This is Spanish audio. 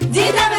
Dígame